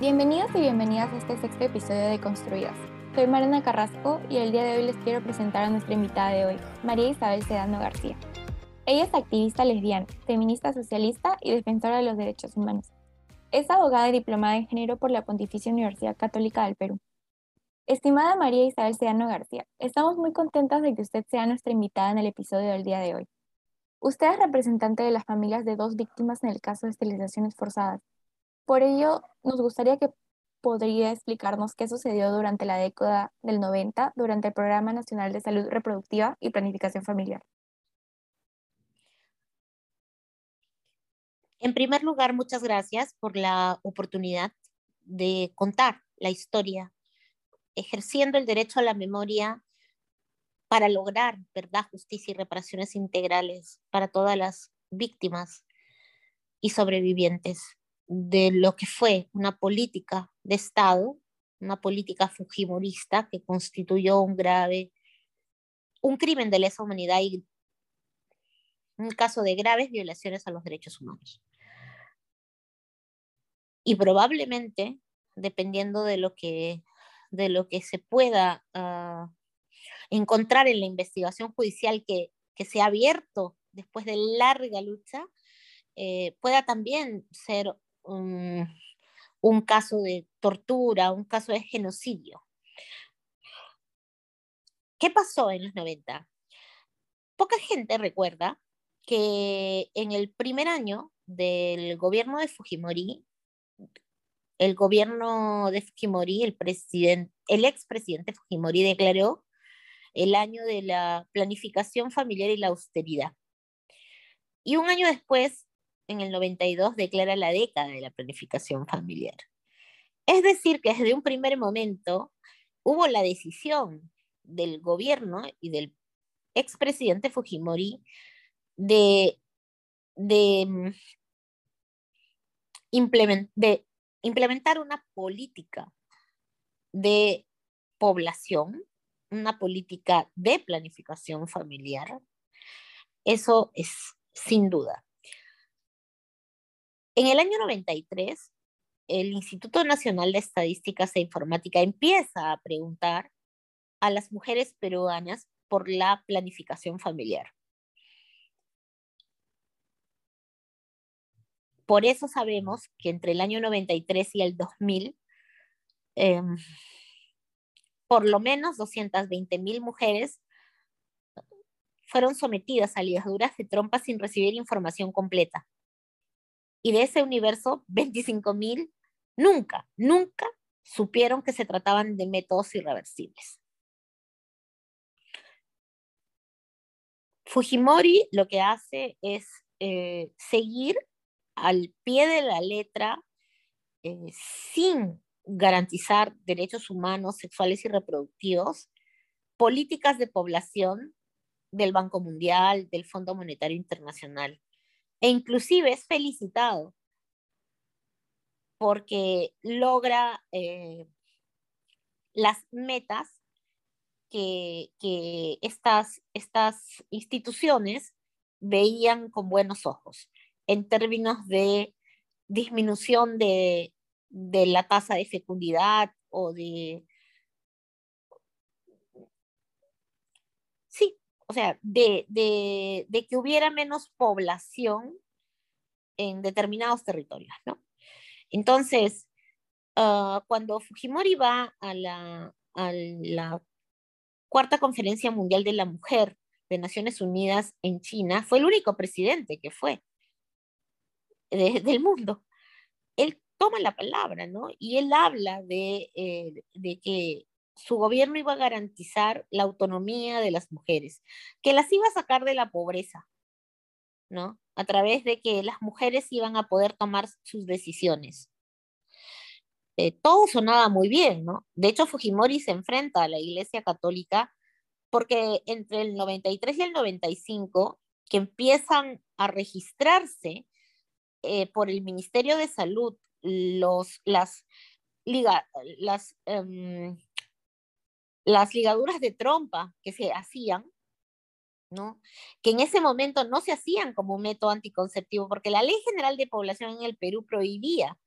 Bienvenidos y bienvenidas a este sexto episodio de Construidas. Soy Mariana Carrasco y el día de hoy les quiero presentar a nuestra invitada de hoy, María Isabel Sedano García. Ella es activista lesbiana, feminista socialista y defensora de los derechos humanos. Es abogada y diplomada en género por la Pontificia Universidad Católica del Perú. Estimada María Isabel Sedano García, estamos muy contentas de que usted sea nuestra invitada en el episodio del día de hoy. Usted es representante de las familias de dos víctimas en el caso de esterilizaciones forzadas. Por ello, nos gustaría que podría explicarnos qué sucedió durante la década del 90 durante el Programa Nacional de Salud Reproductiva y Planificación Familiar. En primer lugar, muchas gracias por la oportunidad de contar la historia ejerciendo el derecho a la memoria para lograr verdad, justicia y reparaciones integrales para todas las víctimas y sobrevivientes de lo que fue una política de Estado, una política fujimorista que constituyó un grave, un crimen de lesa humanidad y un caso de graves violaciones a los derechos humanos. Y probablemente, dependiendo de lo que de lo que se pueda uh, encontrar en la investigación judicial que, que, se ha abierto después de larga lucha, eh, pueda también ser un, caso de tortura, un caso de genocidio. ¿Qué pasó en los 90? Poca gente recuerda que en el primer año del gobierno de Fujimori, el gobierno de Fujimori, el, presidente, el expresidente Fujimori declaró el año de la planificación familiar y la austeridad. Y un año después, en el 92, declara la década de la planificación familiar. Es decir, que desde un primer momento hubo la decisión del gobierno y del expresidente Fujimori de, de, mm, implementar una política de población, una política de planificación familiar. Eso es sin duda. En el año 93, el Instituto Nacional de Estadísticas e Informática empieza a preguntar a las mujeres peruanas por la planificación familiar. Por eso sabemos que entre el año 93 y el 2000, em, por lo menos 220 mil mujeres fueron sometidas a ligaduras de trompa sin recibir información completa. Y de ese universo, 25 mil nunca, nunca supieron que se trataban de métodos irreversibles. Fujimori lo que hace es eh, seguir al pie de la letra eh, sin garantizar derechos humanos, sexuales y reproductivos, políticas de población del Banco Mundial, del Fondo Monetario Internacional. E inclusive es felicitado porque logra eh, las metas que, que estas, estas instituciones veían con buenos ojos en términos de disminución de, la tasa de fecundidad o de... Sí, o sea, de, que hubiera menos población en determinados territorios, ¿no? Entonces, ah, cuando Fujimori va a la, a la cuarta conferencia mundial de la mujer de Naciones Unidas en China, fue el único presidente que fue del mundo. Él toma la palabra, ¿no? Y él habla de, eh, de que su gobierno iba a garantizar la autonomía de las mujeres, que las iba a sacar de la pobreza, ¿no? A través de que las mujeres iban a poder tomar sus decisiones. Eh, todo sonaba muy bien, ¿no? De hecho, Fujimori se enfrenta a la Iglesia Católica porque entre el 93 y el 95, que empiezan a registrarse eh, por el Ministerio de Salud los, las, liga, las, em, las ligaduras de trompa que se hacían, ¿no? que en ese momento no se hacían como un método anticonceptivo, porque la Ley General de Población en el Perú prohibía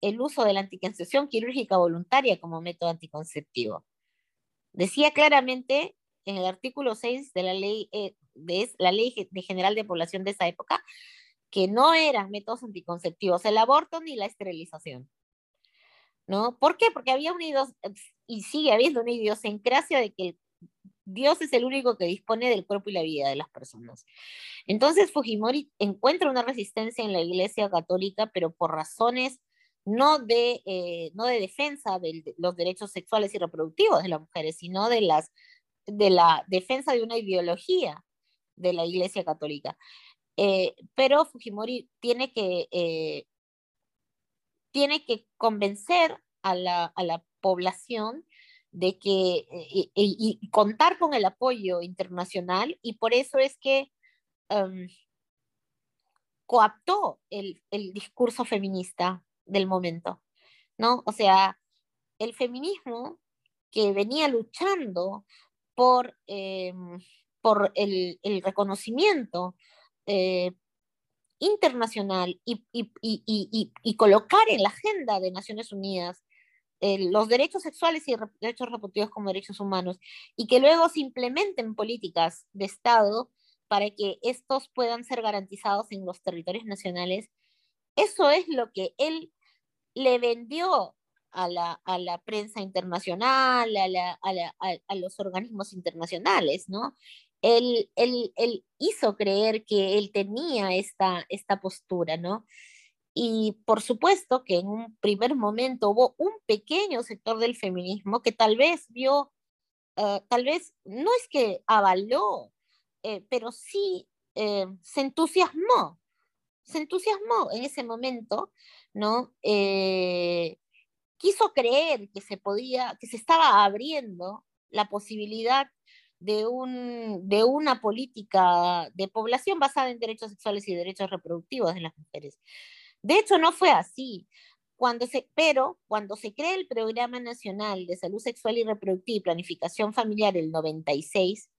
el uso de la anticoncepción quirúrgica voluntaria como método anticonceptivo. Decía claramente en el artículo 6 de la ley, eh, de la ley general de población de esa época que no eran métodos anticonceptivos el aborto ni la esterilización. ¿No? ¿Por qué? Porque había una y sigue habiendo una idiosincrasia de que Dios es el único que dispone del cuerpo y la vida de las personas. Entonces Fujimori encuentra una resistencia en la Iglesia Católica, pero por razones no de, eh, no de defensa de los derechos sexuales y reproductivos de las mujeres, sino de, las, de la defensa de una ideología de la Iglesia Católica. Eh, pero Fujimori tiene que, eh, tiene que convencer a la, a la población de que y, contar con el apoyo internacional y por eso es que em, coaptó el, el, discurso feminista del momento, ¿no? O sea, el feminismo que venía luchando por, em, por el, el, reconocimiento eh, internacional y, y, y, y, colocar en la agenda de Naciones Unidas los derechos sexuales y derechos reproductivos como derechos humanos y que luego se implementen políticas de Estado para que estos puedan ser garantizados en los territorios nacionales, eso es lo que él le vendió a la, a la prensa internacional, a, la, a, la, a, los organismos internacionales, ¿no? Él, él, él, hizo creer que él tenía esta, esta postura, ¿no? Y por supuesto que en un primer momento hubo un pequeño sector del feminismo que tal vez vio, eh, tal vez no es que avaló, eh, pero sí eh, se entusiasmó, se entusiasmó en ese momento, ¿no? quiso creer que se podía, que se estaba abriendo la posibilidad de, un, de una política de población basada en derechos sexuales y derechos reproductivos de las mujeres. De hecho, no fue así. Cuando se, pero cuando se crea el Programa Nacional de Salud Sexual y Reproductiva y Planificación Familiar el 96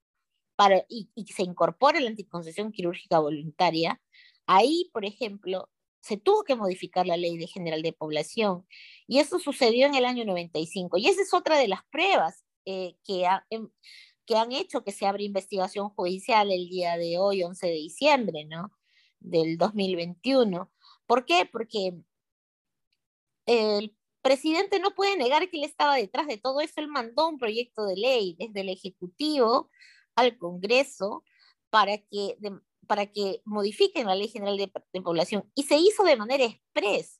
para, y, y se incorpora la anticoncepción quirúrgica voluntaria, ahí, por ejemplo, se tuvo que modificar la ley de general de población y eso sucedió en el año 95. Y esa es otra de las pruebas eh, que, em, que han hecho que se abra investigación judicial el día de hoy, 11 de diciembre, ¿no? Del 2021. ¿Por qué? Porque el presidente no puede negar que él estaba detrás de todo eso. Él mandó un proyecto de ley desde el Ejecutivo al Congreso para que, para que modifiquen la Ley General de, Población y se hizo de manera express.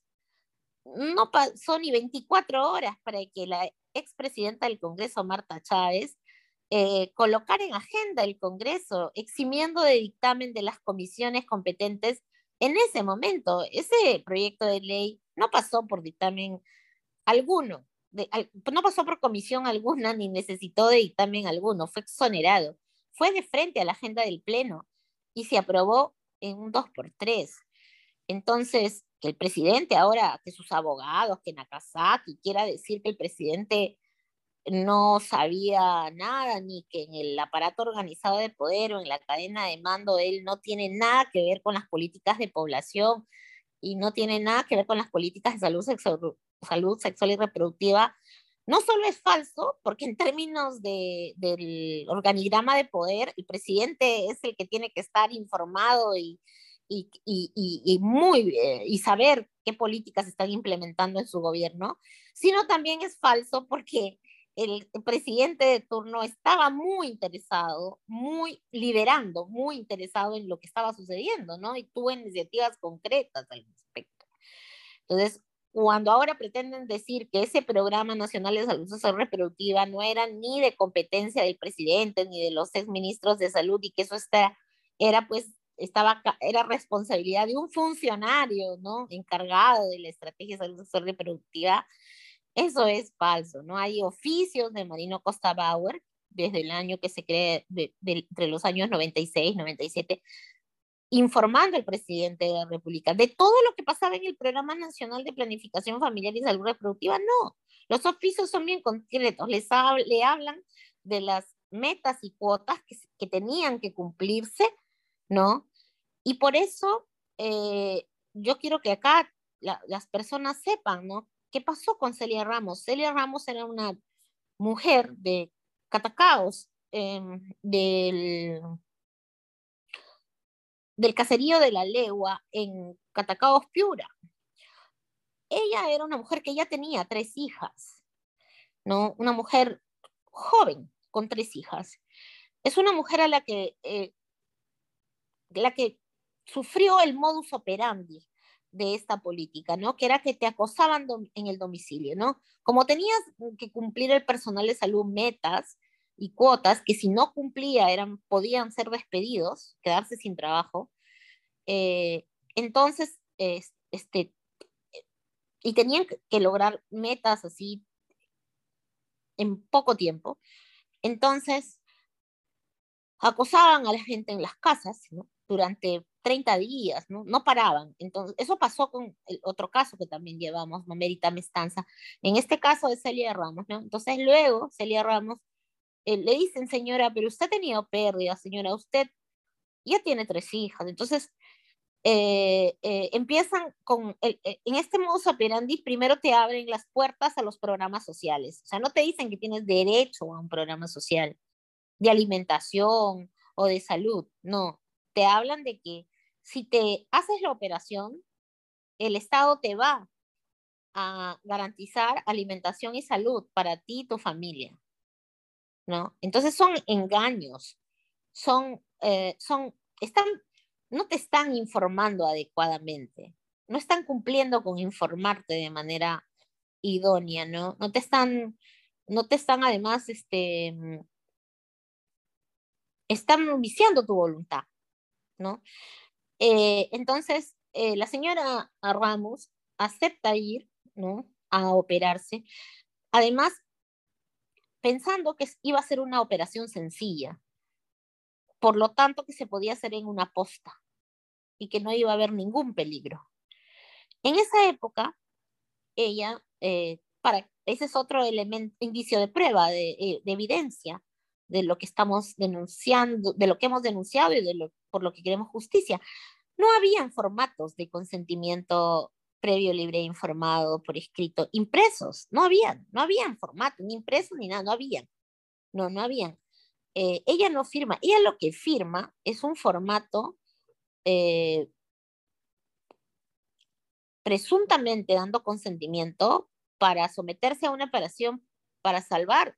No pasó ni 24 horas para que la expresidenta del Congreso, Marta Chávez, eh, colocara en agenda el Congreso, eximiendo de dictamen de las comisiones competentes en ese momento, ese proyecto de ley no pasó por dictamen alguno, no pasó por comisión alguna ni necesitó de dictamen alguno, fue exonerado, fue de frente a la agenda del Pleno y se aprobó en un 2 por 3 Entonces, que el presidente ahora, que sus abogados, que Nakazaki quiera decir que el presidente no sabía nada, ni que en el aparato organizado de poder o en la cadena de mando él no tiene nada que ver con las políticas de población y no tiene nada que ver con las políticas de salud, sexual, salud sexual y reproductiva, no solo es falso, porque en términos de, del organigrama de poder, el presidente es el que tiene que estar informado y, y, y, y, muy, eh, y saber qué políticas están implementando en su gobierno, sino también es falso porque el presidente de turno estaba muy interesado, muy liderando, muy interesado en lo que estaba sucediendo, ¿no? Y tuvo iniciativas concretas al respecto. Entonces, cuando ahora pretenden decir que ese programa nacional de salud social reproductiva no era ni de competencia del presidente ni de los exministros de salud y que eso está, era pues estaba era responsabilidad de un funcionario, ¿no? encargado de la estrategia de salud sexual reproductiva, eso es falso, ¿no? Hay oficios de Marino Costa Bauer desde el año que se cree, de, entre los años 96, 97, informando al presidente de la República de todo lo que pasaba en el Programa Nacional de Planificación Familiar y Salud Reproductiva. No, los oficios son bien concretos, les le hablan de las metas y cuotas que, que tenían que cumplirse, ¿no? Y por eso eh, yo quiero que acá las personas sepan, ¿no? ¿Qué pasó con Celia Ramos? Celia Ramos era una mujer de Catacaos, em, del, del caserío de la legua en Catacaos, Piura. Ella era una mujer que ya tenía tres hijas, ¿no? Una mujer joven con tres hijas. Es una mujer a la que, eh, la que sufrió el modus operandi de esta política, ¿no? Que era que te acosaban en el domicilio, ¿no? Como tenías que cumplir el personal de salud metas y cuotas que si no cumplía eran, podían ser despedidos, quedarse sin trabajo, eh, entonces, este, y tenían que lograr metas así en poco tiempo, entonces acosaban a la gente en las casas. Durante 30 días, ¿no? No paraban. Entonces, eso pasó con el otro caso que también llevamos, Mamerita Mestanza. En este caso de Celia Ramos, ¿no? Entonces, luego, Celia Ramos eh, le dicen, señora, pero usted ha tenido pérdida, señora, usted ya tiene tres hijas. Entonces, eh, eh, empiezan con, en este modus operandi, primero te abren las puertas a los programas sociales. O sea, no te dicen que tienes derecho a un programa social de alimentación o de salud, no. Te hablan de que si te haces la operación, el Estado te va a garantizar alimentación y salud para ti y tu familia, ¿no? Entonces son engaños, son, eh, son, están, no te están informando adecuadamente, no están cumpliendo con informarte de manera idónea, ¿no? No te están, no te están además, este, están viciando tu voluntad, ¿no? Eh, entonces, eh, la señora Ramos acepta ir ¿no? a operarse, además pensando que iba a ser una operación sencilla, por lo tanto que se podía hacer en una posta y que no iba a haber ningún peligro. En esa época, ella, eh, para, ese es otro elemento, indicio de prueba, de, evidencia de lo que estamos denunciando, de lo que hemos denunciado y de lo, por lo que queremos justicia no habían formatos de consentimiento previo, libre informado por escrito impresos, no habían, no habían formato, ni impresos ni nada, no habían, no, no habían. Eh, ella no firma, ella lo que firma es un formato eh, presuntamente dando consentimiento para someterse a una operación para salvar,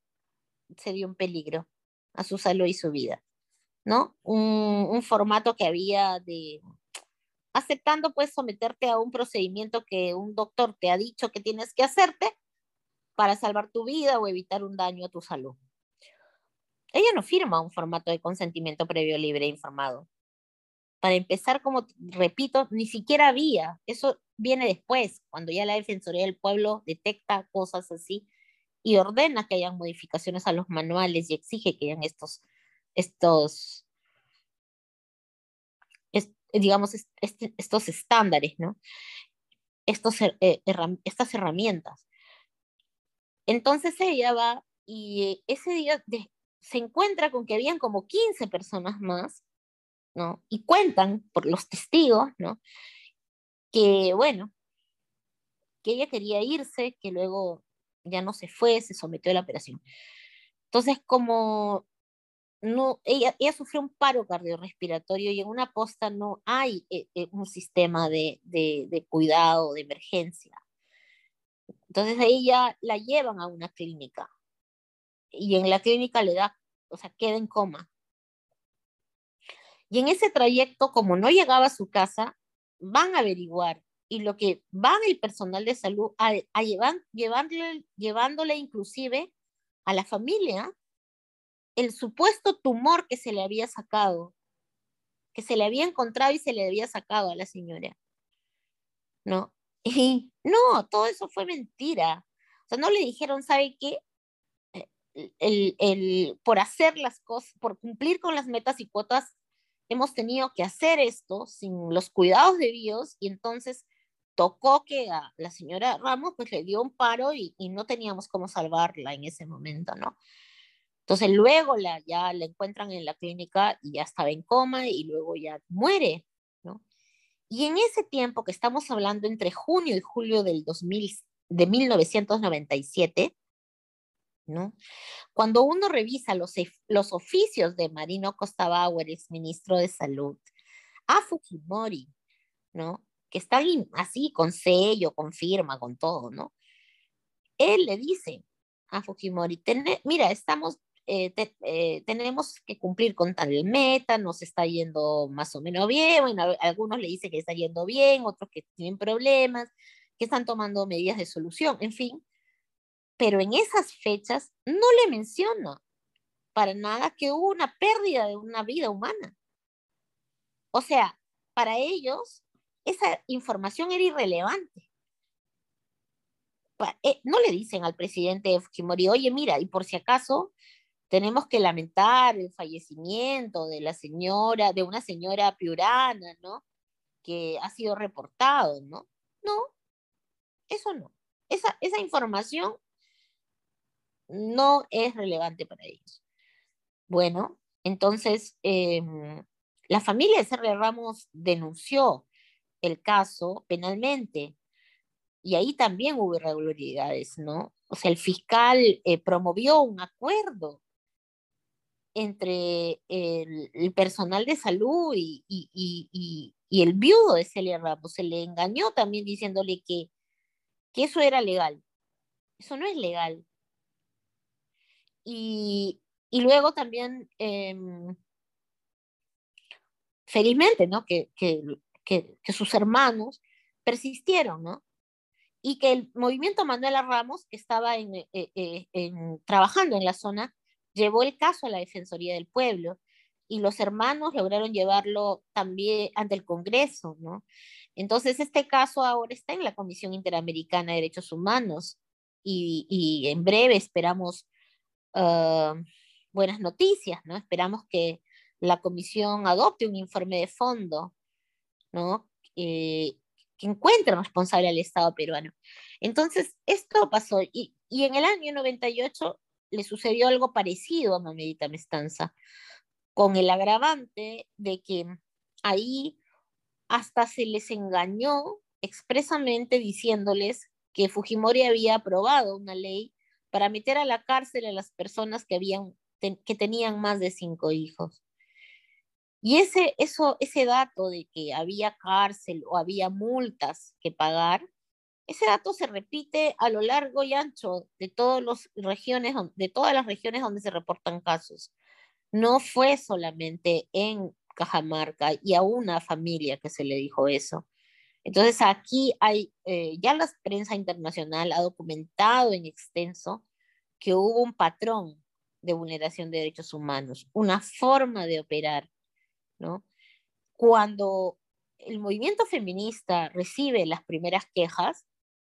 se dio un peligro a su salud y su vida, ¿no? un formato que había de aceptando pues someterte a un procedimiento que un doctor te ha dicho que tienes que hacerte para salvar tu vida o evitar un daño a tu salud. Ella no firma un formato de consentimiento previo, libre e informado. Para empezar, como repito, ni siquiera había. Eso viene después, cuando ya la Defensoría del Pueblo detecta cosas así y ordena que hayan modificaciones a los manuales y exige que hayan estos, estos digamos, estos estándares, ¿no? Estos, eh, estas herramientas. Entonces ella va y ese día se encuentra con que habían como 15 personas más, ¿no? Y cuentan por los testigos, ¿no? Que, bueno, que ella quería irse, que luego ya no se fue, se sometió a la operación. Entonces, como no, ella, ella sufrió un paro cardiorrespiratorio y en una posta no hay eh, eh, un sistema de, de, cuidado, de emergencia. Entonces a ella la llevan a una clínica y en la clínica le da, o sea, queda en coma. Y en ese trayecto, como no llegaba a su casa, van a averiguar y lo que van el personal de salud a, a llevándole, llevándole inclusive a la familia el supuesto tumor que se le había sacado, que se le había encontrado y se le había sacado a la señora. ¿No? Y no, todo eso fue mentira. O sea, no le dijeron, ¿sabe qué? Eh, el, el, por hacer las cosas, por cumplir con las metas y cuotas, hemos tenido que hacer esto sin los cuidados debidos y entonces tocó que a la señora Ramos pues le dio un paro y, y no teníamos cómo salvarla en ese momento, ¿no? Entonces luego la, ya la encuentran en la clínica y ya estaba en coma y luego ya muere, ¿no? Y en ese tiempo que estamos hablando entre junio y julio del 2000, de 1997, ¿no? Cuando uno revisa los, los oficios de Marino Costa Bauer, ex ministro de Salud, a Fujimori, ¿no? Que están así con sello, con firma, con todo, ¿no? Él le dice a Fujimori, mira, estamos, eh, eh, tenemos que cumplir con tal meta, nos está yendo más o menos bien, bueno, algunos le dicen que está yendo bien, otros que tienen problemas, que están tomando medidas de solución, en fin. Pero en esas fechas no le menciona para nada que hubo una pérdida de una vida humana. O sea, para ellos esa información era irrelevante. Eh, no le dicen al presidente Fujimori, oye, mira, y por si acaso tenemos que lamentar el fallecimiento de la señora, de una señora piurana, ¿no? Que ha sido reportado, ¿no? No, eso no. Esa, esa información no es relevante para ellos. Bueno, entonces em, la familia de Sergio Ramos denunció el caso penalmente y ahí también hubo irregularidades, ¿no? O sea, el fiscal eh, promovió un acuerdo entre el, personal de salud y, y, el viudo de Celia Ramos. Se le engañó también diciéndole que, que eso era legal. Eso no es legal. Y, luego también, em, felizmente, ¿no? Que, que, sus hermanos persistieron, ¿no? Y que el movimiento Manuela Ramos, que estaba en, eh, eh, en, trabajando en la zona, llevó el caso a la Defensoría del Pueblo y los hermanos lograron llevarlo también ante el Congreso, ¿no? Entonces, este caso ahora está en la Comisión Interamericana de Derechos Humanos y, en breve esperamos uh, buenas noticias, ¿no? Esperamos que la comisión adopte un informe de fondo, ¿no? Eh, que encuentre responsable al Estado peruano. Entonces, esto pasó y, y, en el año 98 le sucedió algo parecido a Mamedita Mestanza, con el agravante de que ahí hasta se les engañó expresamente diciéndoles que Fujimori había aprobado una ley para meter a la cárcel a las personas que, habían, que tenían más de cinco hijos. Y ese, eso, ese dato de que había cárcel o había multas que pagar, ese dato se repite a lo largo y ancho de, todas las regiones donde se reportan casos. No fue solamente en Cajamarca y a una familia que se le dijo eso. Entonces aquí hay, eh, ya la prensa internacional ha documentado en extenso que hubo un patrón de vulneración de derechos humanos, una forma de operar, ¿no? Cuando el movimiento feminista recibe las primeras quejas,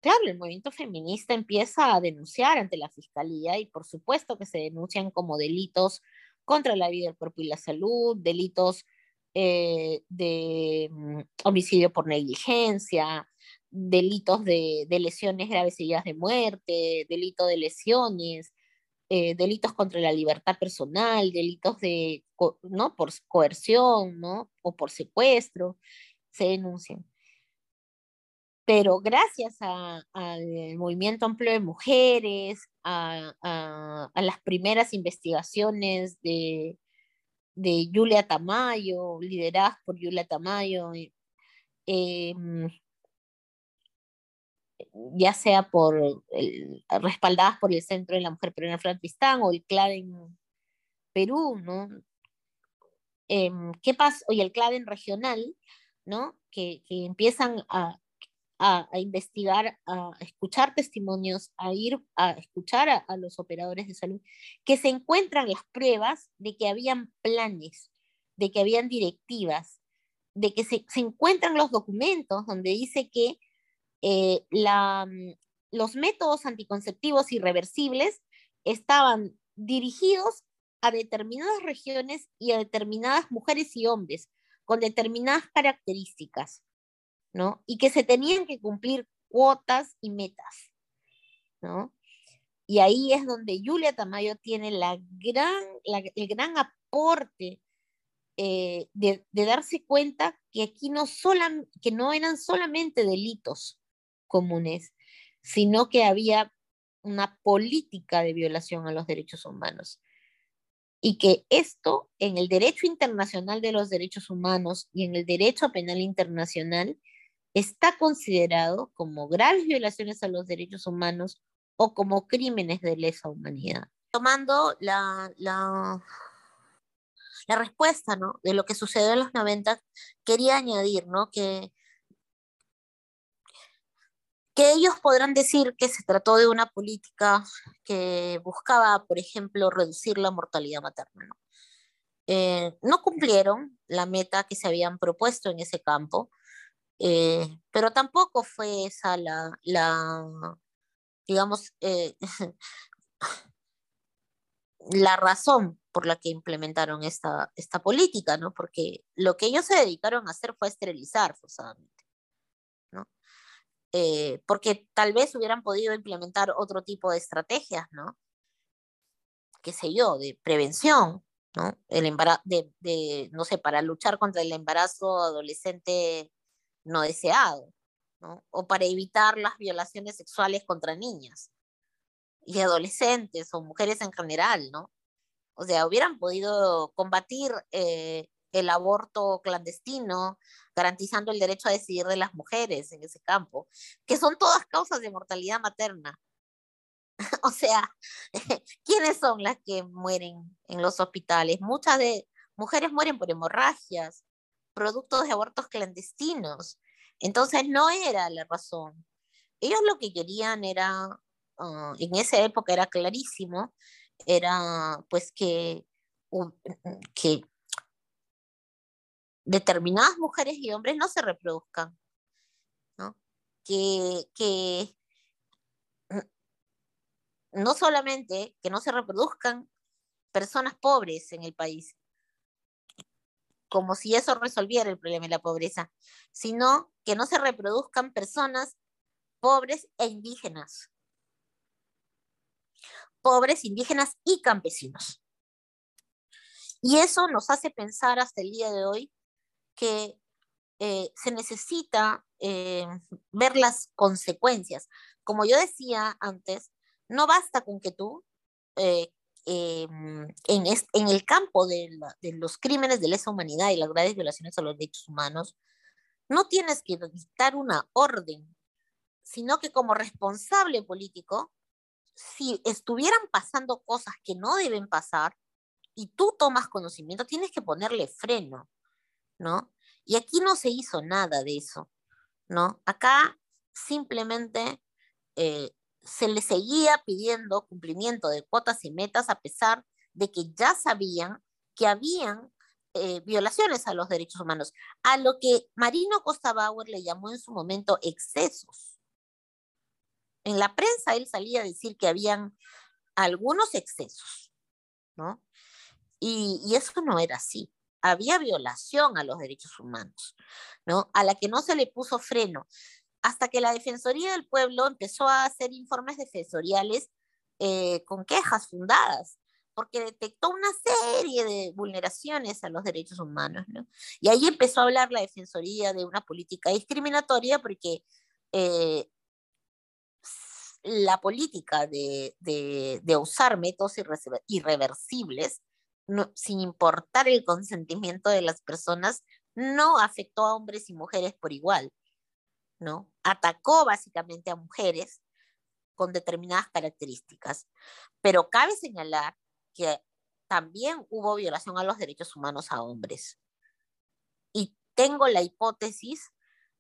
claro, el movimiento feminista empieza a denunciar ante la fiscalía y por supuesto que se denuncian como delitos contra la vida, el cuerpo y la salud, delitos eh, de mm, homicidio por negligencia, delitos de, lesiones graves y de muerte, delito de lesiones, eh, delitos contra la libertad personal, delitos de, ¿no? por coerción ¿no? o por secuestro, se denuncian. Pero gracias al movimiento amplio de mujeres, a, las primeras investigaciones de, de Julia Tamayo, lideradas por Julia Tamayo, eh, ya sea por respaldadas por el Centro de la Mujer Peruana Tristán o el CLADEN Perú, ¿no? Em, ¿Qué pasa? Y el CLADEN regional, ¿no? Que, que empiezan a, a, investigar, a escuchar testimonios, a ir a escuchar a, los operadores de salud, que se encuentran las pruebas de que habían planes, de que habían directivas, de que se, encuentran los documentos donde dice que eh, la, mm, los métodos anticonceptivos irreversibles estaban dirigidos a determinadas regiones y a determinadas mujeres y hombres con determinadas características. ¿no? Y que se tenían que cumplir cuotas y metas, ¿no? Y ahí es donde Julia Tamayo tiene la gran, el gran aporte eh, de, darse cuenta que aquí no, que no eran solamente delitos comunes, sino que había una política de violación a los derechos humanos. Y que esto en el derecho internacional de los derechos humanos y en el derecho penal internacional está considerado como graves violaciones a los derechos humanos o como crímenes de lesa humanidad. Tomando la, la, respuesta ¿no? de lo que sucedió en los 90, quería añadir ¿no? que, que ellos podrán decir que se trató de una política que buscaba, por ejemplo, reducir la mortalidad materna. ¿no? Eh, no cumplieron la meta que se habían propuesto en ese campo, eh, pero tampoco fue esa la, la digamos, eh, la razón por la que implementaron esta, esta política, ¿no? Porque lo que ellos se dedicaron a hacer fue esterilizar forzadamente. Eh, porque tal vez hubieran podido implementar otro tipo de estrategias, ¿no? Qué sé yo, de prevención, ¿no? El embarazo, de, de, no sé, para luchar contra el embarazo adolescente no deseado, ¿no? O para evitar las violaciones sexuales contra niñas y adolescentes o mujeres en general, ¿no? O sea, hubieran podido combatir eh, el aborto clandestino, garantizando el derecho a decidir de las mujeres en ese campo, que son todas causas de mortalidad materna. o sea, ¿quiénes son las que mueren en los hospitales? Muchas de mujeres mueren por hemorragias, productos de abortos clandestinos. Entonces no era la razón. Ellos lo que querían era, ah, en esa época era clarísimo, era pues que, que determinadas mujeres y hombres no se reproduzcan, ¿no? Que, que no solamente que no se reproduzcan personas pobres en el país, como si eso resolviera el problema de la pobreza, sino que no se reproduzcan personas pobres e indígenas pobres, indígenas y campesinos. Y eso nos hace pensar hasta el día de hoy que eh, se necesita eh, ver las consecuencias. Como yo decía antes, no basta con que tú eh, em, en, en, el campo de, de, los crímenes de lesa humanidad y las graves violaciones a los derechos humanos, no tienes que dictar una orden, sino que como responsable político si estuvieran pasando cosas que no deben pasar y tú tomas conocimiento, tienes que ponerle freno, ¿no? Y aquí no se hizo nada de eso, ¿no? Acá simplemente eh, se le seguía pidiendo cumplimiento de cuotas y metas a pesar de que ya sabían que habían eh, violaciones a los derechos humanos, a lo que Marino Costa Bauer le llamó en su momento excesos. En la prensa él salía a decir que habían algunos excesos, ¿no? Y, eso no era así. Había violación a los derechos humanos, ¿no? A la que no se le puso freno, hasta que la Defensoría del Pueblo empezó a hacer informes defensoriales eh, con quejas fundadas, porque detectó una serie de vulneraciones a los derechos humanos, ¿no? Y ahí empezó a hablar la Defensoría de una política discriminatoria porque eh, la política de, usar métodos irreversibles, sin importar el consentimiento de las personas, no afectó a hombres y mujeres por igual, ¿no? Atacó básicamente a mujeres con determinadas características. Pero cabe señalar que también hubo violación a los derechos humanos a hombres. Y tengo la hipótesis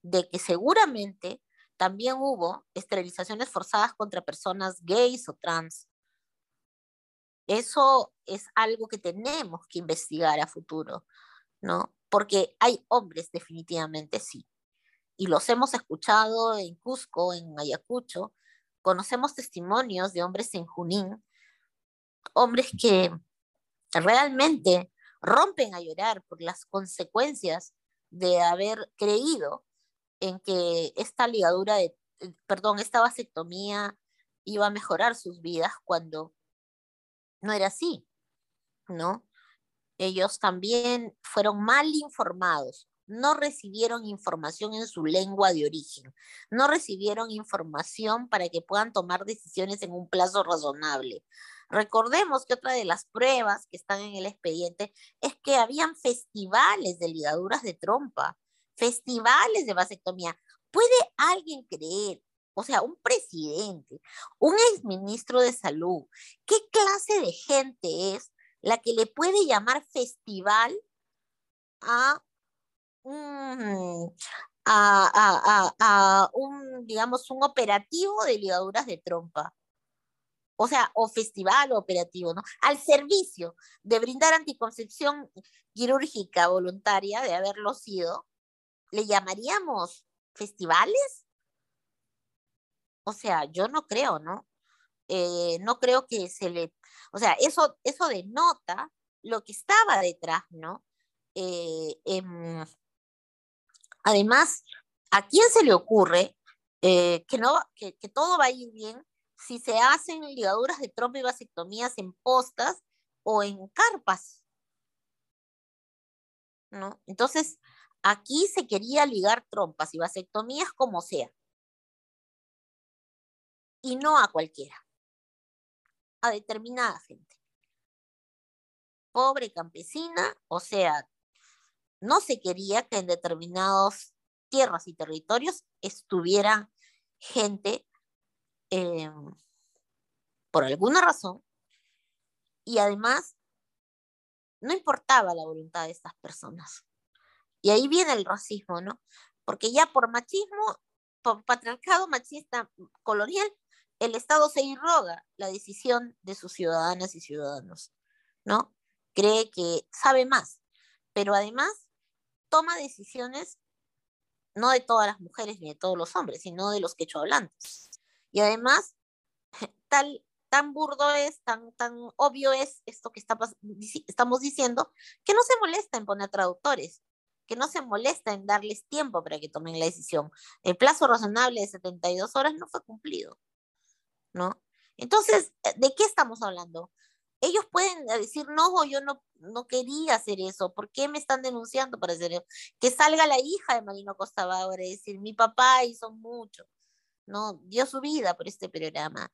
de que seguramente también hubo esterilizaciones forzadas contra personas gays o trans. Eso es algo que tenemos que investigar a futuro, ¿no? Porque hay hombres definitivamente sí. Y los hemos escuchado en Cusco, en Ayacucho. Conocemos testimonios de hombres en Junín, hombres que realmente rompen a llorar por las consecuencias de haber creído en que esta ligadura perdón, esta vasectomía iba a mejorar sus vidas cuando no era así, ¿no? ellos también fueron mal informados, no recibieron información en su lengua de origen, no recibieron información para que puedan tomar decisiones en un plazo razonable. Recordemos que otra de las pruebas que están en el expediente es que habían festivales de ligaduras de trompa, festivales de vasectomía. ¿Puede alguien creer, o sea, un presidente, un exministro de salud, qué clase de gente es la que le puede llamar festival a a, un, digamos, un operativo de ligaduras de trompa. O sea, o festival o operativo, ¿no? Al servicio de brindar anticoncepción quirúrgica voluntaria, de haberlo sido, ¿le llamaríamos festivales? O sea, yo no creo, ¿no? Eh, no creo que se le, o sea, eso, eso denota lo que estaba detrás, ¿no? Eh, em, además, ¿a quién se le ocurre eh, que, no, que, que, todo va a ir bien si se hacen ligaduras de trompa y vasectomías en postas o en carpas? ¿No? Entonces, aquí se quería ligar trompas y vasectomías como sea. Y no a cualquiera, a determinada gente. Pobre campesina, o sea, no se quería que en determinadas tierras y territorios estuviera gente eh, por alguna razón y además no importaba la voluntad de estas personas. Y ahí viene el racismo, ¿no? Porque ya por machismo, por patriarcado machista colonial, el Estado se irroga la decisión de sus ciudadanas y ciudadanos, ¿no? Cree que sabe más, pero además toma decisiones no de todas las mujeres ni de todos los hombres, sino de los quechohablantes. Y además, tal, tan burdo es, tan, tan obvio es esto que está, estamos diciendo, que no se molesta en poner traductores, que no se molesta en darles tiempo para que tomen la decisión. El plazo razonable de 72 horas no fue cumplido, ¿no? Entonces, ¿de qué estamos hablando? ellos pueden decir, no, yo no, no quería hacer eso, ¿por qué me están denunciando para hacer eso? Que salga la hija de Marino Costa Bárbara y decir, mi papá hizo mucho, no, dio su vida por este programa.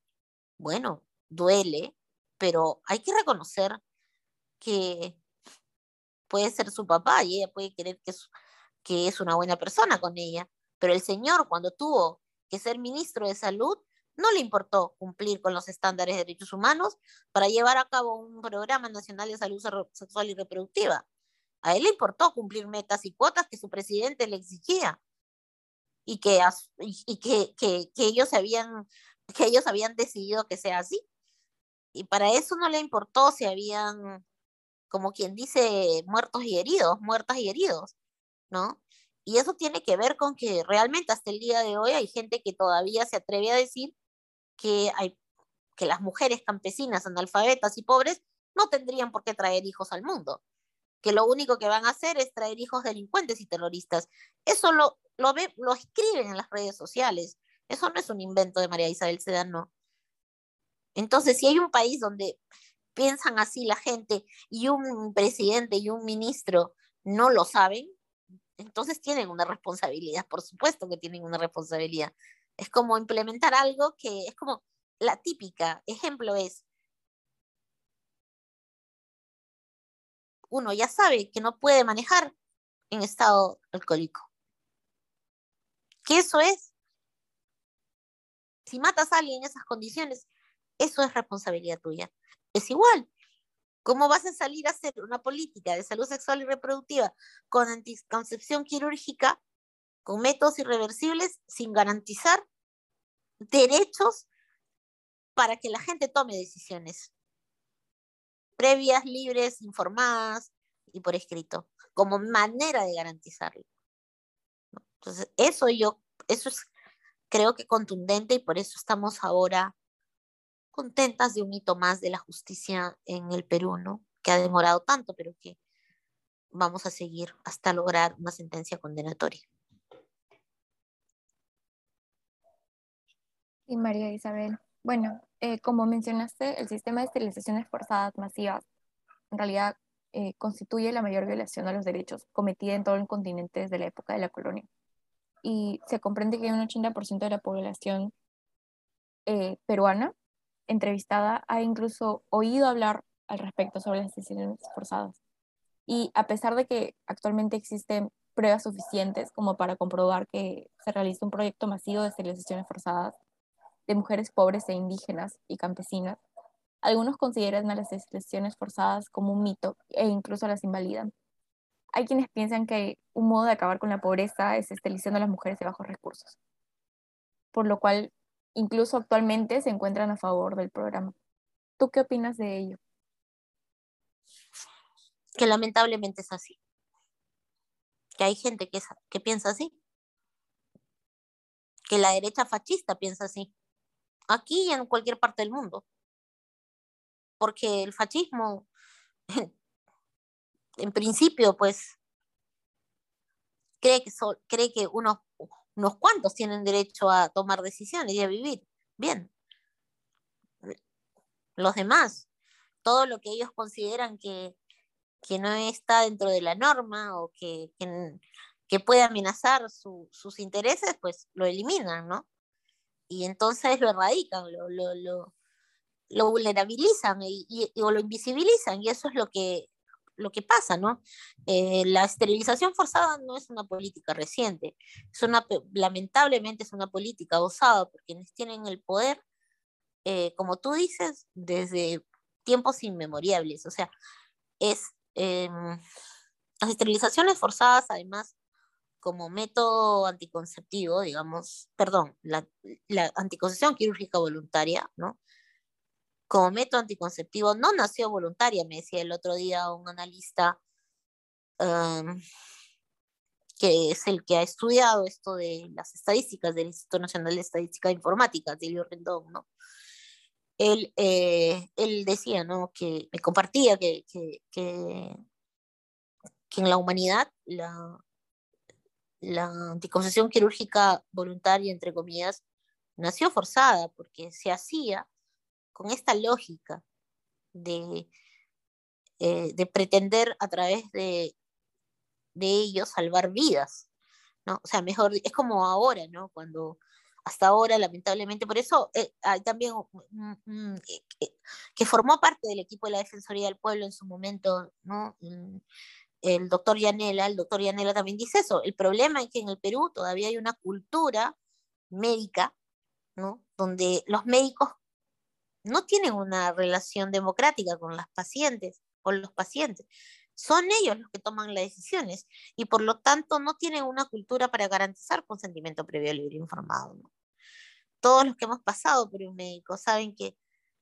Bueno, duele, pero hay que reconocer que puede ser su papá y ella puede creer que es, que es una buena persona con ella, pero el señor cuando tuvo que ser ministro de salud, no le importó cumplir con los estándares de derechos humanos para llevar a cabo un programa nacional de salud sexual y reproductiva. A él le importó cumplir metas y cuotas que su presidente le exigía y que, ellos habían, que ellos habían decidido que sea así. Y para eso no le importó si habían, como quien dice, muertos y heridos, muertas y heridos, ¿no? Y eso tiene que ver con que realmente hasta el día de hoy hay gente que todavía se atreve a decir que, las mujeres campesinas, analfabetas y pobres no tendrían por qué traer hijos al mundo, que lo único que van a hacer es traer hijos delincuentes y terroristas. Eso lo, lo, ve, lo escriben en las redes sociales. Eso no es un invento de María Isabel Sedano. Entonces, si hay un país donde piensan así la gente y un presidente y un ministro no lo saben, entonces tienen una responsabilidad, por supuesto que tienen una responsabilidad. Es como implementar algo que es como la típica. Ejemplo es, uno ya sabe que no puede manejar en estado alcohólico. ¿Qué eso es? Si matas a alguien en esas condiciones, eso es responsabilidad tuya. Es igual. ¿Cómo vas a salir a hacer una política de salud sexual y reproductiva con anticoncepción quirúrgica con métodos irreversibles sin garantizar derechos para que la gente tome decisiones previas, libres, informadas y por escrito, como manera de garantizarlo. Entonces, eso yo, eso es creo que contundente y por eso estamos ahora contentas de un hito más de la justicia en el Perú, ¿no? Que ha demorado tanto, pero que vamos a seguir hasta lograr una sentencia condenatoria. Y María Isabel, bueno, eh, como mencionaste, el sistema de esterilizaciones forzadas masivas en realidad eh, constituye la mayor violación a los derechos cometida en todo el continente desde la época de la colonia. Y se comprende que un 80% de la población eh, peruana entrevistada ha incluso oído hablar al respecto sobre las decisiones forzadas. Y a pesar de que actualmente existen pruebas suficientes como para comprobar que se realiza un proyecto masivo de esterilizaciones forzadas de mujeres pobres e indígenas y campesinas, algunos consideran a las esterilizaciones forzadas como un mito e incluso las invalidan. Hay quienes piensan que un modo de acabar con la pobreza es esterilizando a las mujeres de bajos recursos, por lo cual incluso actualmente se encuentran a favor del programa. ¿Tú qué opinas de ello? Que lamentablemente es así. Que hay gente que, que piensa así. Que la derecha fascista piensa así. Aquí y en cualquier parte del mundo. Porque el fascismo, en principio, pues, cree que, cree que unos unos cuantos tienen derecho a tomar decisiones y a vivir bien. Los demás, todo lo que ellos consideran que, que no está dentro de la norma o que, que, puede amenazar sus intereses, pues lo eliminan, ¿no? Y entonces lo erradican, lo, lo, lo, vulnerabilizan y, o lo invisibilizan, y eso es lo que lo que pasa, ¿no? Eh, la esterilización forzada no es una política reciente, es una, lamentablemente es una política usada por quienes tienen el poder, eh, como tú dices, desde tiempos inmemoriales. O sea, es em, las esterilizaciones forzadas, además, como método anticonceptivo, digamos, perdón, la, anticoncepción quirúrgica voluntaria, ¿no? como método anticonceptivo no nació voluntaria, me decía el otro día un analista que es el que ha estudiado esto de las estadísticas del Instituto Nacional de Estadística de Informática, Silvio Rendón, ¿no? Él, eh, él decía, ¿no? Que me compartía que, que, que en la humanidad la, la anticoncepción quirúrgica voluntaria, entre comillas, nació forzada porque se hacía con esta lógica de, eh, de pretender a través de, de ellos salvar vidas, ¿no? O sea, mejor, es como ahora, ¿no? Cuando hasta ahora, lamentablemente, por eso eh, hay también eh, que formó parte del equipo de la Defensoría del Pueblo en su momento, ¿no? El doctor Yanela, el doctor Yanela también dice eso, el problema es que en el Perú todavía hay una cultura médica, ¿no? Donde los médicos no tienen una relación democrática con las pacientes, con los pacientes. Son ellos los que toman las decisiones y por lo tanto no tienen una cultura para garantizar consentimiento previo libre informado. Todos los que hemos pasado por un médico saben que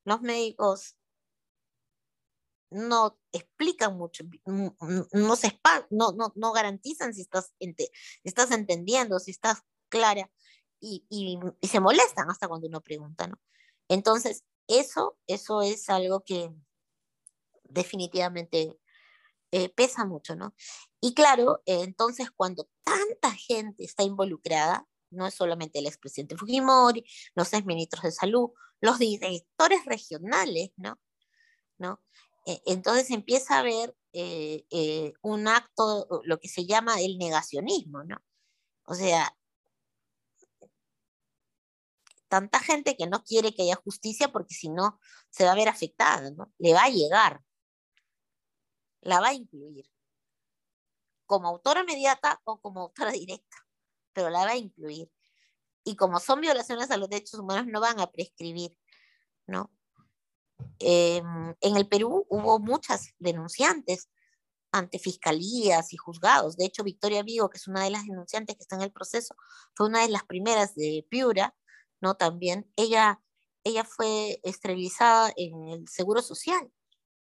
los médicos no explican mucho, no, se no, no, no garantizan si estás, estás entendiendo, si estás clara y, y, y, se molestan hasta cuando uno pregunta, ¿no? Entonces, eso, eso es algo que definitivamente eh, pesa mucho, ¿no? Y claro, eh, entonces cuando tanta gente está involucrada, no es solamente el expresidente Fujimori, los exministros de salud, los directores regionales, ¿no? ¿No? E, entonces empieza a haber eh, un acto, lo que se llama el negacionismo, ¿no? O sea, tanta gente que no quiere que haya justicia porque si no se va a ver afectada, ¿no? Le va a llegar, la va a incluir, como autora inmediata o como autora directa, pero la va a incluir. Y como son violaciones a los derechos humanos, no van a prescribir, ¿no? Em, en el Perú hubo muchas denunciantes ante fiscalías y juzgados. De hecho, Victoria Vigo, que es una de las denunciantes que está en el proceso, fue una de las primeras de Piura ¿no? También ella, ella fue esterilizada en el Seguro Social,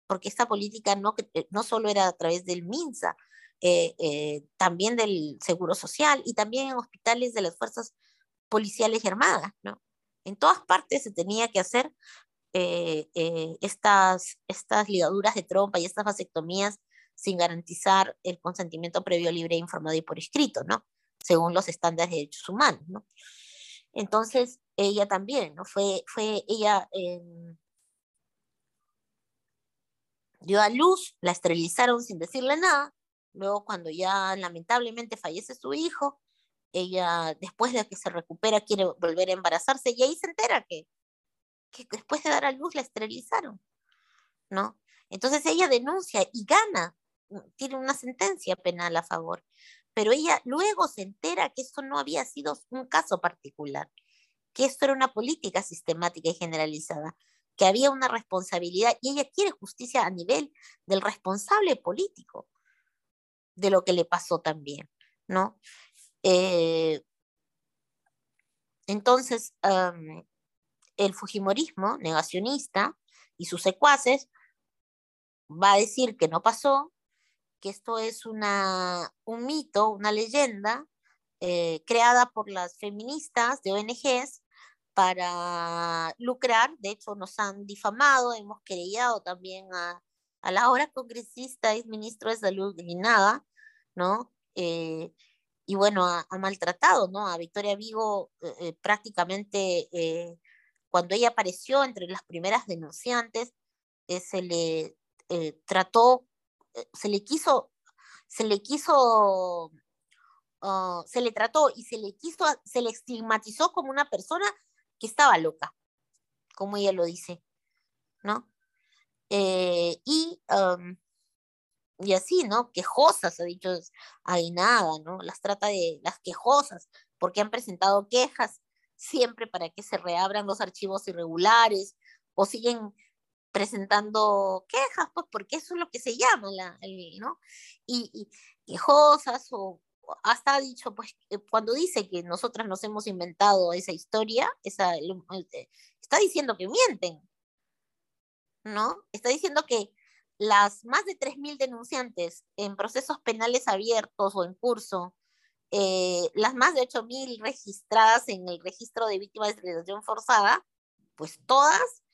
porque esta política no, eh, no solo era a través del MINSA, eh, eh, también del Seguro Social y también en hospitales de las fuerzas policiales y armadas, ¿no? En todas partes se tenía que hacer estas, estas ligaduras de trompa y estas vasectomías sin garantizar el consentimiento previo, libre, informado y por escrito, ¿no? Según los estándares de derechos humanos, ¿no? Entonces, ella también, ¿no? Fue, fue ella, em, dio a luz, la esterilizaron sin decirle nada. Luego, cuando ya lamentablemente fallece su hijo, ella, después de que se recupera, quiere volver a embarazarse y ahí se entera que, que después de dar a luz la esterilizaron, ¿no? Entonces ella denuncia y gana, tiene una sentencia penal a favor, pero ella luego se entera que esto no había sido un caso particular, que esto era una política sistemática y generalizada, que había una responsabilidad y ella quiere justicia a nivel del responsable político de lo que le pasó también, ¿no? Eh, entonces, el Fujimorismo negacionista y sus secuaces va a decir que no pasó, que esto es una, un mito, una leyenda eh, creada por las feministas de ONGs para lucrar. De hecho, nos han difamado, hemos querellado también a, a la ahora congresista y ministro de Salud de nada, ¿no? Eh, y bueno, ha, maltratado, ¿no? A Victoria Vigo eh, prácticamente cuando ella apareció entre las primeras denunciantes, se le trató, se le quiso, se le quiso ah, se le trató y se le quiso, se le estigmatizó como una persona que estaba loca, como ella lo dice, ¿no? Eh, y, y así, ¿no? Quejosas, ha dicho hay nada, ¿no? Las trata de las quejosas, porque han presentado quejas siempre para que se reabran los archivos irregulares o siguen presentando quejas, pues porque eso es lo que se llama, la, ¿no? Y, y quejosas o hasta ha dicho, pues, cuando dice que nosotras nos hemos inventado esa historia, esa, eh, está diciendo que mienten, ¿no? Está diciendo que las más de 3.000 denunciantes en procesos penales abiertos o en curso, eh, las más de 8.000 registradas en el registro de víctimas de esterilización forzada, pues todas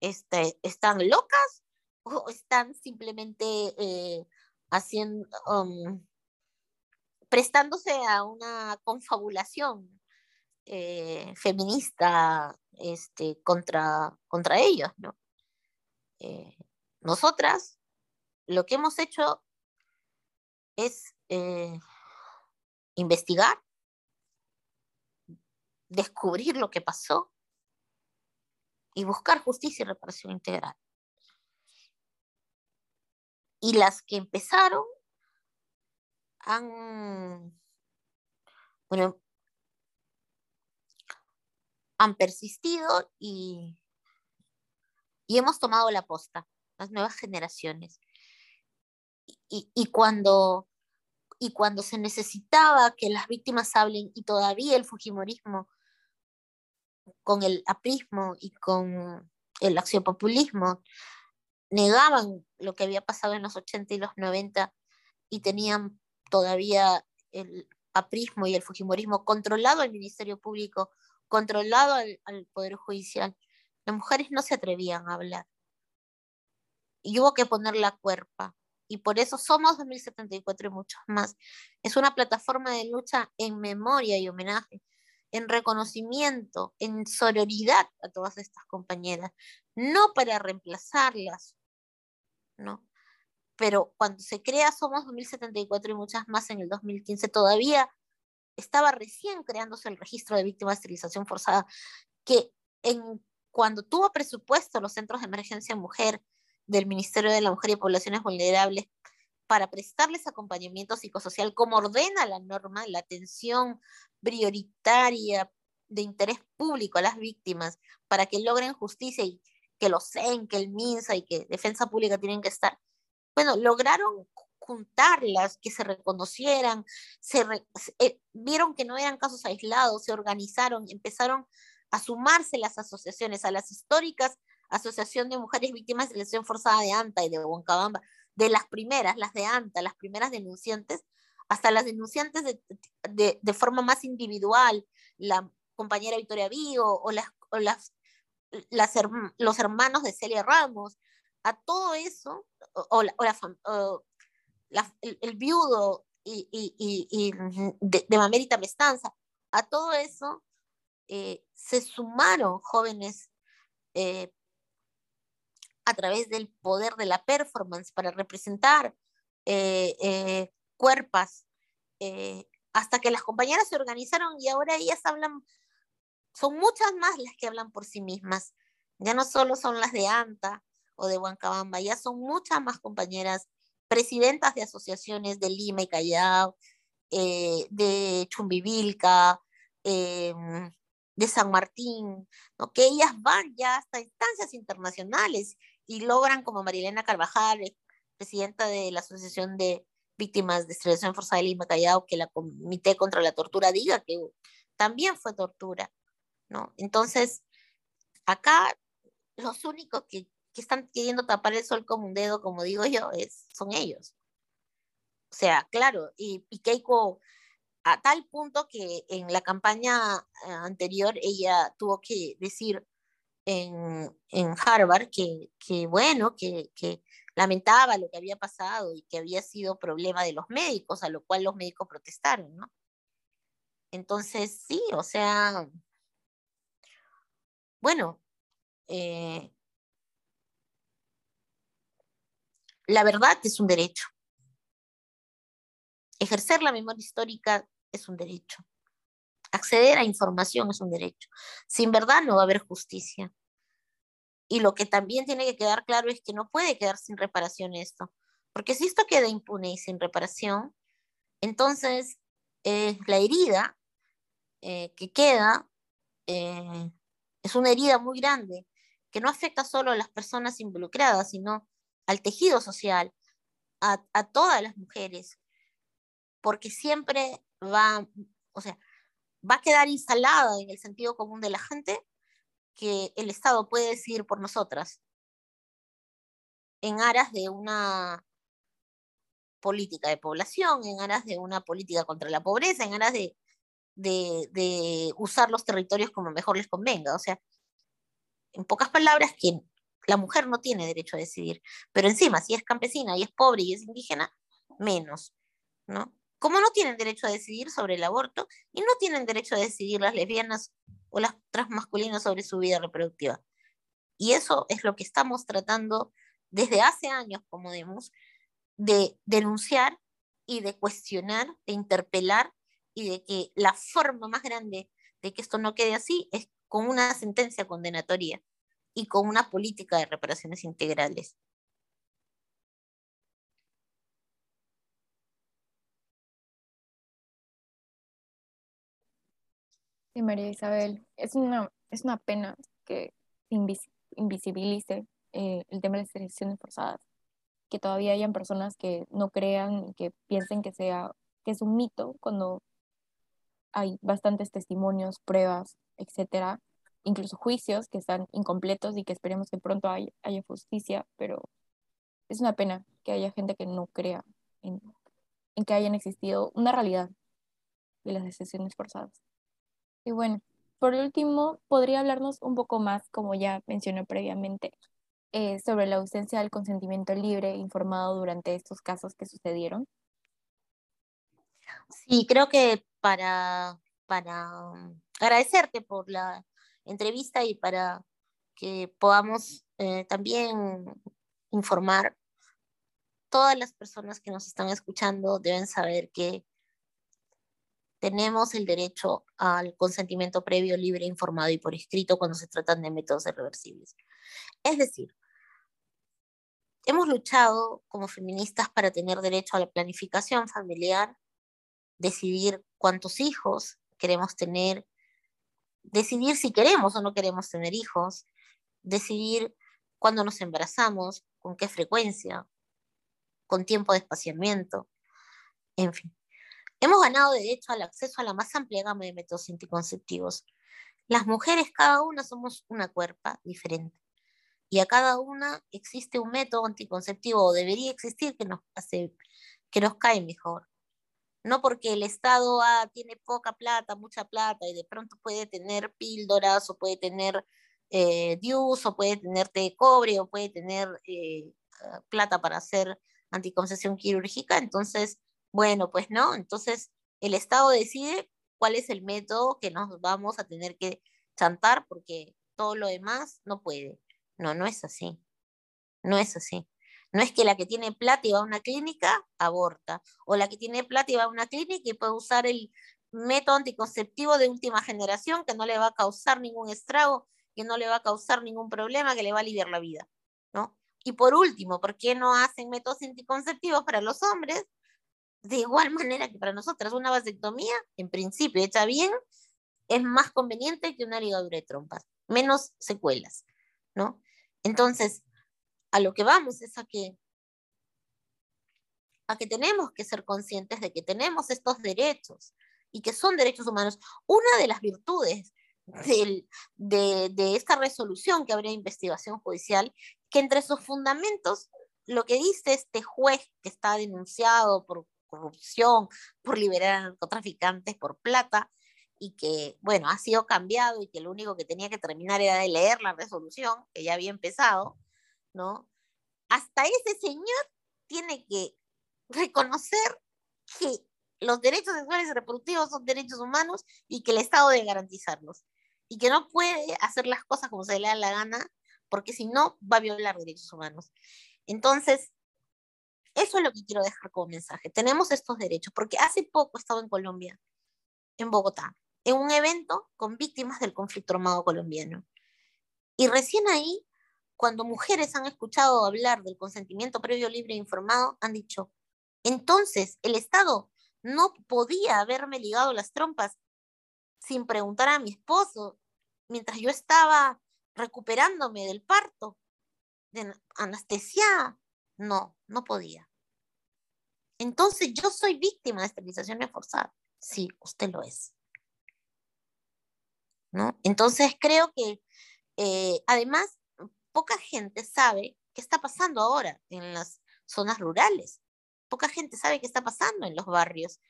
este, están locas o están simplemente eh, haciendo, um, prestándose a una confabulación eh, feminista este, contra, contra ellos, ¿no? Nosotras lo que hemos hecho es investigar, descubrir lo que pasó y buscar justicia y reparación integral. Y las que empezaron han, bueno, han persistido y, y hemos tomado la posta, las nuevas generaciones. Y, y, cuando, y cuando se necesitaba que las víctimas hablen, y todavía el Fujimorismo, con el aprismo y con el accionpopulismo, negaban lo que había pasado en los 80 y los 90 y tenían todavía el aprismo y el fujimorismo controlado al Ministerio Público, controlado al, Poder Judicial, las mujeres no se atrevían a hablar. Y hubo que poner la cuerpa. Y por eso somos 2074 y muchos más. Es una plataforma de lucha en memoria y homenaje, en reconocimiento, en sororidad a todas estas compañeras, no para reemplazarlas, ¿no? pero cuando se crea Somos 2074 y muchas más en el 2015, todavía estaba recién creándose el registro de víctimas de esterilización forzada, que en, cuando tuvo presupuesto los centros de emergencia mujer del Ministerio de la Mujer y Poblaciones Vulnerables para prestarles acompañamiento psicosocial, como ordena la norma, la atención prioritaria de interés público a las víctimas para que logren justicia y que lo sean, que el MINSA y que Defensa Pública tienen que estar. Bueno, lograron juntarlas, que se reconocieran, se eh, vieron que no eran casos aislados, se organizaron, empezaron a sumarse las asociaciones, a las históricas Asociación de Mujeres Víctimas de Lesión Forzada de ANTA y de Huancabamba, de las primeras, las de ANTA, las primeras denunciantes, hasta las denunciantes de, de, forma más individual, la compañera Victoria Vigo o, las, los hermanos de Celia Ramos, a todo eso, o, el, viudo y, de, de, Mamérita Mestanza, a todo eso eh, se sumaron jóvenes eh, a través del poder de la performance para representar eh, eh, eh, hasta que las compañeras se organizaron y ahora ellas hablan, son muchas más las que hablan por sí mismas. Ya no solo son las de ANTA o de Huancabamba, ya son muchas más compañeras presidentas de asociaciones de Lima y Callao, de Chumbivilca, em, de San Martín, ¿no? que ellas van ya hasta instancias internacionales y logran, como Marilena Carvajal, eh, presidenta de la Asociación de Víctimas de Esterilización Forzada de Lima Callao, que la Comité contra la Tortura diga que también fue tortura, ¿no? Entonces, acá los únicos que, que están queriendo tapar el sol como un dedo, como digo yo, es, son ellos. O sea, claro, y, y Keiko a tal punto que en la campaña eh, anterior ella tuvo que decir en, Harvard que, que bueno, que, que, lamentaba lo que había pasado y que había sido problema de los médicos, a lo cual los médicos protestaron, ¿no? Entonces, sí, o sea, bueno, eh, la verdad es un derecho. Ejercer la memoria histórica es un derecho. Acceder a información es un derecho. Sin verdad no va a haber justicia. Y lo que también tiene que quedar claro es que no puede quedar sin reparación esto. Porque si esto queda impune y sin reparación, entonces eh, la herida eh, que queda eh, es una herida muy grande que no afecta solo a las personas involucradas, sino al tejido social, a, a todas las mujeres, porque siempre va, o sea, va a quedar instalada en el sentido común de la gente que el Estado puede decidir por nosotras en aras de una política de población, en aras de una política contra la pobreza, en aras de, de, de usar los territorios como mejor les convenga. O sea, en pocas palabras, que la mujer no tiene derecho a decidir, pero encima, si es campesina y es pobre y es indígena, menos, ¿no? Como no tienen derecho a decidir sobre el aborto y no tienen derecho a decidir las lesbianas o las transmasculinas sobre su vida reproductiva. Y eso es lo que estamos tratando desde hace años como Demos, de denunciar y de cuestionar, de interpelar y de que la forma más grande de que esto no quede así es con una sentencia condenatoria y con una política de reparaciones integrales. Sí, María Isabel, es una, es una pena que invisibilice eh, el tema de las elecciones forzadas, que todavía hayan personas que no crean y que piensen que, sea, que es un mito cuando hay bastantes testimonios, pruebas, etcétera, incluso juicios que están incompletos y que esperemos que pronto haya, haya justicia, pero es una pena que haya gente que no crea en, en que hayan existido una realidad de las decisiones forzadas. Y bueno, por último, ¿podría hablarnos un poco más, como ya mencioné previamente, eh, sobre la ausencia del consentimiento libre informado durante estos casos que sucedieron? Sí, creo que para, para um, agradecerte por la entrevista y para que podamos eh, también informar, todas las personas que nos están escuchando deben saber que tenemos el derecho al consentimiento previo, libre, informado y por escrito cuando se tratan de métodos irreversibles. Es decir, hemos luchado como feministas para tener derecho a la planificación familiar, decidir cuántos hijos queremos tener, decidir si queremos o no queremos tener hijos, decidir cuándo nos embarazamos, con qué frecuencia, con tiempo de espaciamiento, en fin. Hemos ganado derecho al acceso a la más amplia gama de métodos anticonceptivos. Las mujeres, cada una, somos una cuerpa diferente. Y a cada una existe un método anticonceptivo, o debería existir, que nos, hace, que nos cae mejor. No porque el Estado ah, tiene poca plata, mucha plata, y de pronto puede tener píldoras, o puede tener eh, DIUS, o puede tener té de cobre, o puede tener eh, plata para hacer anticoncepción quirúrgica, entonces bueno, pues no, entonces el Estado decide cuál es el método que nos vamos a tener que chantar porque todo lo demás no puede. No, no es así. No es así. No es que la que tiene plata y va a una clínica aborta, o la que tiene plata y va a una clínica y puede usar el método anticonceptivo de última generación que no le va a causar ningún estrago, que no le va a causar ningún problema, que le va a aliviar la vida, ¿no? Y por último, ¿por qué no hacen métodos anticonceptivos para los hombres? De igual manera que para nosotras, una vasectomía, en principio, hecha bien, es más conveniente que una ligadura de trompas, menos secuelas, ¿no? Entonces, a lo que vamos es a que a que tenemos que ser conscientes de que tenemos estos derechos y que son derechos humanos. Una de las virtudes de, de, esta resolución que habría investigación judicial, que entre sus fundamentos, lo que dice este juez que está denunciado por corrupción, por liberar a narcotraficantes por plata, y que, bueno, ha sido cambiado y que lo único que tenía que terminar era de leer la resolución, que ya había empezado, ¿no? Hasta ese señor tiene que reconocer que los derechos sexuales y reproductivos son derechos humanos y que el Estado debe garantizarlos. Y que no puede hacer las cosas como se le da la gana, porque si no, va a violar derechos humanos. Entonces, eso es lo que quiero dejar como mensaje. Tenemos estos derechos, porque hace poco he estado en Colombia, en Bogotá, en un evento con víctimas del conflicto armado colombiano. Y recién ahí, cuando mujeres han escuchado hablar del consentimiento previo libre e informado, han dicho, entonces el Estado no podía haberme ligado las trompas sin preguntar a mi esposo mientras yo estaba recuperándome del parto, de anestesia. No, no podía. Entonces yo soy víctima de esterilización forzada. Sí, usted lo es. ¿No? Entonces creo que eh, además poca gente sabe qué está pasando ahora en las zonas rurales. Poca gente sabe qué está pasando en los barrios.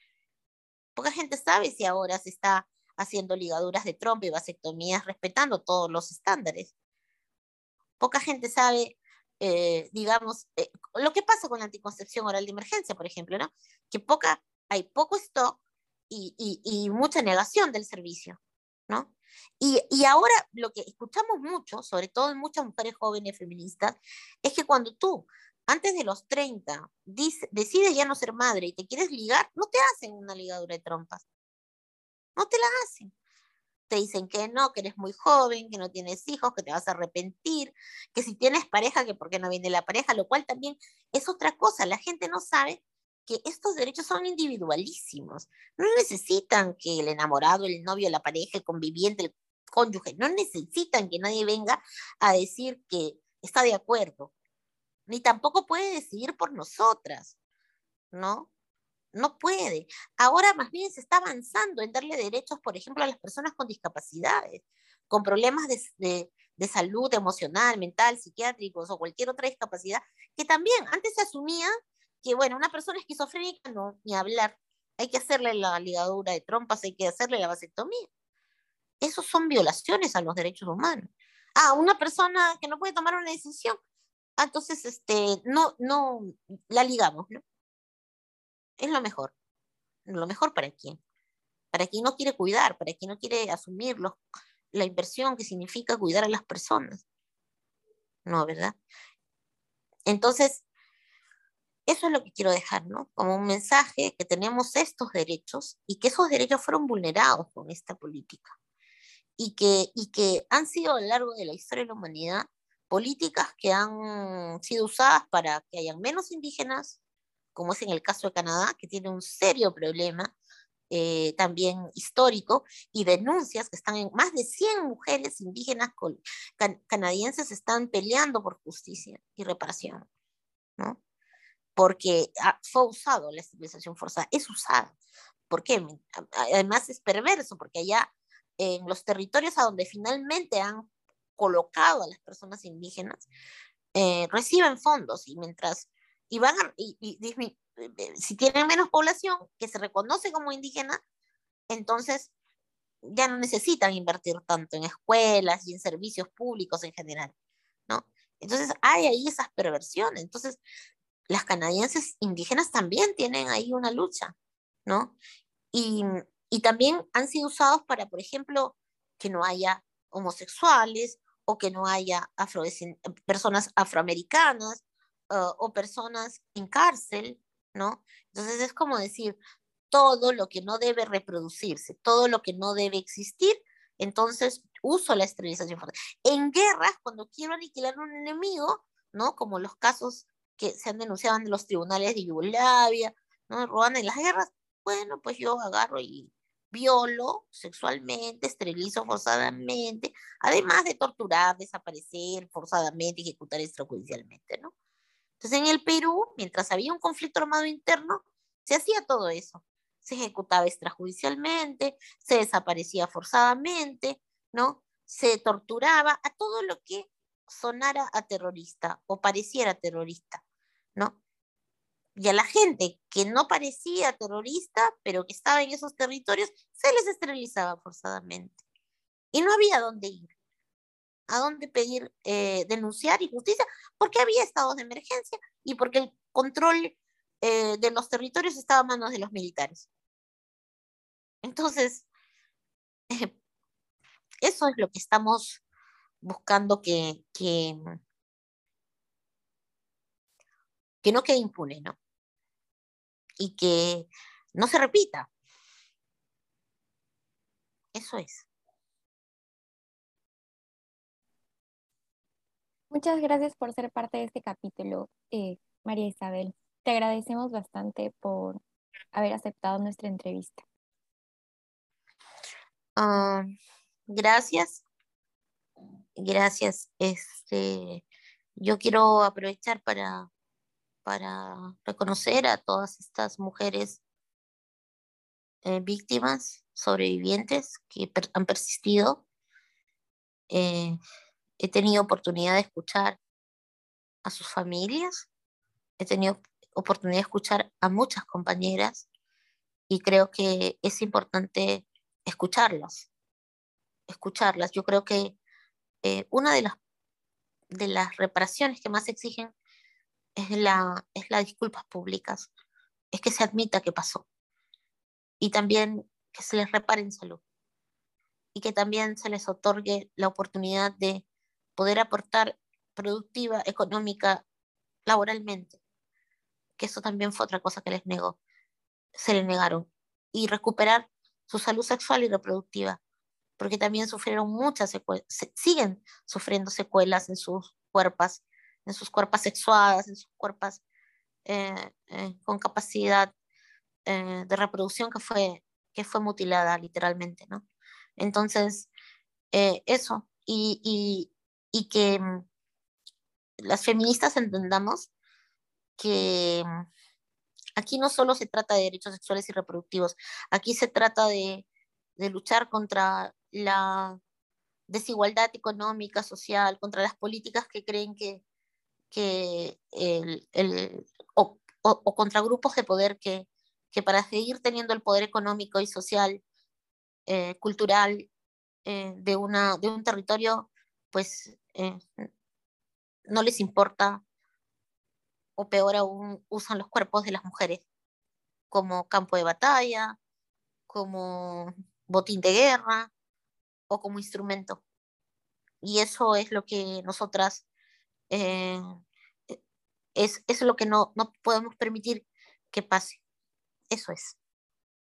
Poca gente sabe si ahora se está haciendo ligaduras de trompa y vasectomías respetando todos los estándares. Poca gente sabe, eh, digamos, eh, lo que pasa con la anticoncepción oral de emergencia, por ejemplo, ¿no? Que poca, hay poco stock y, y, mucha negación del servicio, ¿no? Y, y, ahora lo que escuchamos mucho, sobre todo en muchas mujeres jóvenes feministas, es que cuando tú antes de los 30 decides ya no ser madre y te quieres ligar, no te hacen una ligadura de trompas. No te la hacen. Te dicen que no, que eres muy joven, que no tienes hijos, que te vas a arrepentir, que si tienes pareja, que por qué no viene la pareja, lo cual también es otra cosa. La gente no sabe que estos derechos son individualísimos. No necesitan que el enamorado, el novio, la pareja, el conviviente, el cónyuge, no necesitan que nadie venga a decir que está de acuerdo ni tampoco puede decidir por nosotras, ¿no? No puede. Ahora más bien se está avanzando en darle derechos, por ejemplo, a las personas con discapacidades, con problemas de, de, salud emocional, mental, psiquiátricos o cualquier otra discapacidad, que también antes se asumía que, bueno, una persona esquizofrénica no, ni hablar, hay que hacerle la ligadura de trompas, hay que hacerle la vasectomía. Esos son violaciones a los derechos humanos. Ah, una persona que no puede tomar una decisión, Ah, entonces, este, no, no, la ligamos, ¿no? Es lo mejor. Lo mejor para quién. Para quien no quiere cuidar, para quien no quiere asumir la inversión que significa cuidar a las personas. No, ¿verdad? Entonces, eso es lo que quiero dejar, ¿no? Como un mensaje que tenemos estos derechos y que esos derechos fueron vulnerados con esta política y que, y que han sido a lo largo de la historia de la humanidad políticas que han sido usadas para que hayan menos indígenas, como es en el caso de Canadá, que tiene un serio problema eh, también histórico, y denuncias que están en más de 100 mujeres indígenas canadienses están peleando por justicia y reparación, ¿no? Porque fue usado la estabilización forzada, es usada. ¿Por qué? Además es perverso, porque allá en los territorios a donde finalmente han colocado a las personas indígenas, eh, reciben fondos y mientras, y van y, eh, si tienen menos población que se reconoce como indígena, entonces ya no necesitan invertir tanto en escuelas y en servicios públicos en general, ¿no? Entonces hay ahí esas perversiones. Entonces, las canadienses indígenas también tienen ahí una lucha, ¿no? Y, y también han sido usados para, por ejemplo, que no haya homosexuales o que no haya personas afroamericanas o personas en cárcel, ¿no? Entonces es como decir, todo lo que no debe reproducirse, todo lo que no debe existir, entonces uso la esterilización En guerras, cuando quiero aniquilar a un enemigo, ¿no? Como los casos que se han denunciado en los tribunales de Yugoslavia, ¿no? Ruanda en las guerras, bueno, pues yo agarro y violo sexualmente, esterilizo forzadamente, además de torturar, desaparecer forzadamente, ejecutar extrajudicialmente, ¿no? Entonces en el Perú, mientras había un conflicto armado interno, se hacía todo eso. Se ejecutaba extrajudicialmente, se desaparecía forzadamente, ¿no? Se torturaba a todo lo que sonara a terrorista o pareciera terrorista, ¿no? Y a la gente que no parecía terrorista, pero que estaba en esos territorios, se les esterilizaba forzadamente. Y no había dónde ir, a dónde pedir eh, denunciar y justicia, porque había estados de emergencia y porque el control eh, de los territorios estaba a manos de los militares. Entonces, eso es lo que estamos buscando que, que, que no quede impune, ¿no? Y que no se repita. Eso es. Muchas gracias por ser parte de este capítulo, eh, María Isabel. Te agradecemos bastante por haber aceptado nuestra entrevista. Ah, gracias. Gracias. Este, yo quiero aprovechar para, para reconocer a todas estas mujeres eh, víctimas, sobrevivientes que han persistido. Eh, he tenido oportunidad de escuchar a sus familias, he tenido oportunidad de escuchar a muchas compañeras y creo que es importante escucharlas, escucharlas. Yo creo que eh, una de las, de las reparaciones que más exigen es la, es las disculpas públicas, es que se admita que pasó y también que se les repare en salud y que también se les otorgue la oportunidad de poder aportar productiva, económica, laboralmente, que eso también fue otra cosa que les negó, se le negaron, y recuperar su salud sexual y reproductiva, porque también sufrieron muchas secuelas, siguen sufriendo secuelas en sus cuerpos, en sus cuerpos sexuadas, en sus cuerpos eh, eh, con capacidad eh, de reproducción que fue, que fue mutilada literalmente, ¿no? Entonces, eso, y, y que mm, las feministas entendamos que mm, aquí no solo se trata de derechos sexuales y reproductivos, aquí se trata de, luchar contra la desigualdad económica, social, contra las políticas que creen que, que el, o, contra grupos de poder que, que, para seguir teniendo el poder económico y social, eh, cultural eh, de, una, de un territorio, pues eh, no les importa o peor aún usan los cuerpos de las mujeres como campo de batalla, como botín de guerra o como instrumento. Y eso es lo que nosotras, eh, es, es lo que no, no podemos permitir que pase. Eso es.